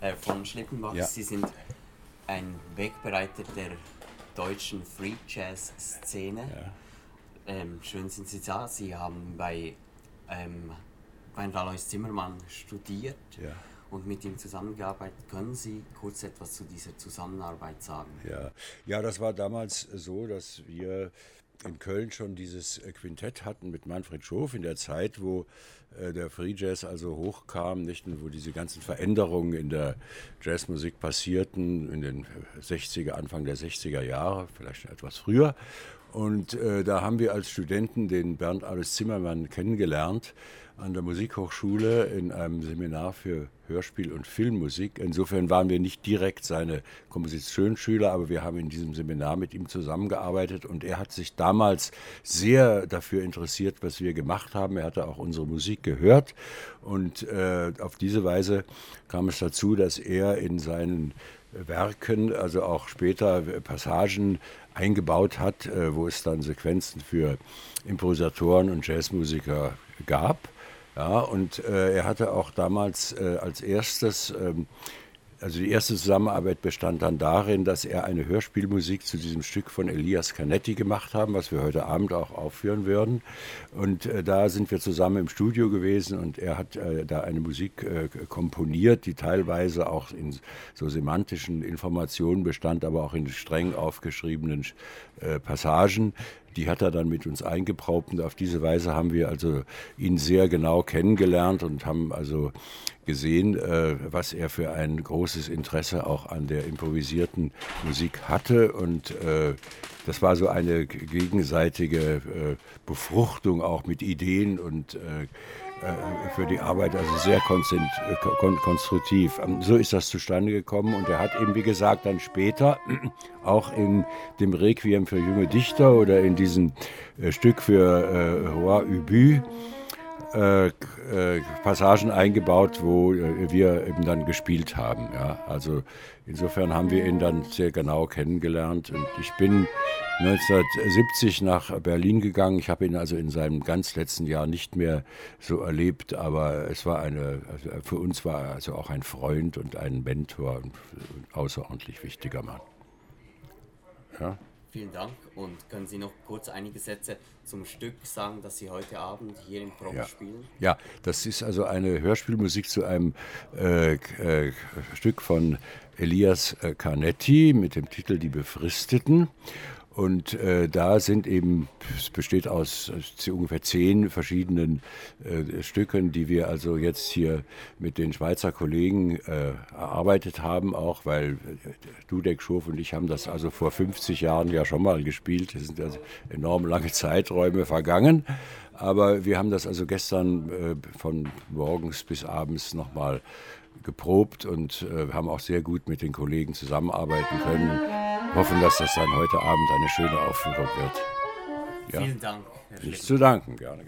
äh, von Schlippenbach. Ja. Sie sind ein Wegbereiter der deutschen Free Jazz Szene. Ähm, schön sind Sie da. Sie haben bei, ähm, bei Alois Zimmermann studiert Ja. und mit ihm zusammengearbeitet. Können Sie kurz etwas zu dieser Zusammenarbeit sagen? Ja. ja, das war damals so, dass wir in Köln schon dieses äh, Quintett hatten mit Manfred Schof in der Zeit, wo äh, der Free Jazz also hochkam, nicht und wo diese ganzen Veränderungen in der Jazzmusik passierten, in den 60er, Anfang der 60er Jahre, vielleicht etwas früher. Und äh, da haben wir als Studenten den Bernd Alles Zimmermann kennengelernt an der Musikhochschule in einem Seminar für Hörspiel und Filmmusik. Insofern waren wir nicht direkt seine Kompositionsschüler, aber wir haben in diesem Seminar mit ihm zusammengearbeitet und er hat sich damals sehr dafür interessiert, was wir gemacht haben. Er hatte auch unsere Musik gehört und äh, auf diese Weise kam es dazu, dass er in seinen Werken, also auch später Passagen eingebaut hat, äh, wo es dann Sequenzen für Improvisatoren und Jazzmusiker gab. Ja, und äh, er hatte auch damals äh, als erstes, ähm, also die erste Zusammenarbeit bestand dann darin, dass er eine Hörspielmusik zu diesem Stück von Elias Canetti gemacht haben, was wir heute Abend auch aufführen würden. Und äh, da sind wir zusammen im Studio gewesen und er hat äh, da eine Musik äh, komponiert, die teilweise auch in so semantischen Informationen bestand, aber auch in streng aufgeschriebenen äh, Passagen die hat er dann mit uns eingeprobt und auf diese Weise haben wir also ihn sehr genau kennengelernt und haben also gesehen, äh, was er für ein großes Interesse auch an der improvisierten Musik hatte und äh, das war so eine gegenseitige äh, Befruchtung auch mit Ideen und äh, äh, für die Arbeit, also sehr konstruktiv. Ähm, So ist das zustande gekommen und er hat eben, wie gesagt, dann später auch in dem Requiem für junge Dichter oder in diesem Stück für Roi Ubu äh, äh, Passagen eingebaut, wo äh, wir eben dann gespielt haben. Ja. Also insofern haben wir ihn dann sehr genau kennengelernt und ich bin 1970 nach Berlin gegangen. Ich habe ihn also in seinem ganz letzten Jahr nicht mehr so erlebt, aber es war eine, also für uns war er also auch ein Freund und ein Mentor und ein außerordentlich wichtiger Mann. Ja. Vielen Dank und können Sie noch kurz einige Sätze zum Stück sagen, das Sie heute Abend hier im Probe Ja. spielen? Ja, das ist also eine Hörspielmusik zu einem äh, äh, Stück von Elias äh, Canetti mit dem Titel Die Befristeten. Und äh, da sind eben, es besteht aus äh, ungefähr zehn verschiedenen äh, Stücken, die wir also jetzt hier mit den Schweizer Kollegen äh, erarbeitet haben, auch weil äh, Dudek Schof und ich haben das also vor 50 Jahren ja schon mal gespielt. Es sind also enorm lange Zeiträume vergangen. Aber wir haben das also gestern äh, von morgens bis abends nochmal geprobt und äh, haben auch sehr gut mit den Kollegen zusammenarbeiten können. Hoffen, dass das dann heute Abend eine schöne Aufführung wird. Ja. Vielen Dank, Nichts Schlick. zu danken, gerne.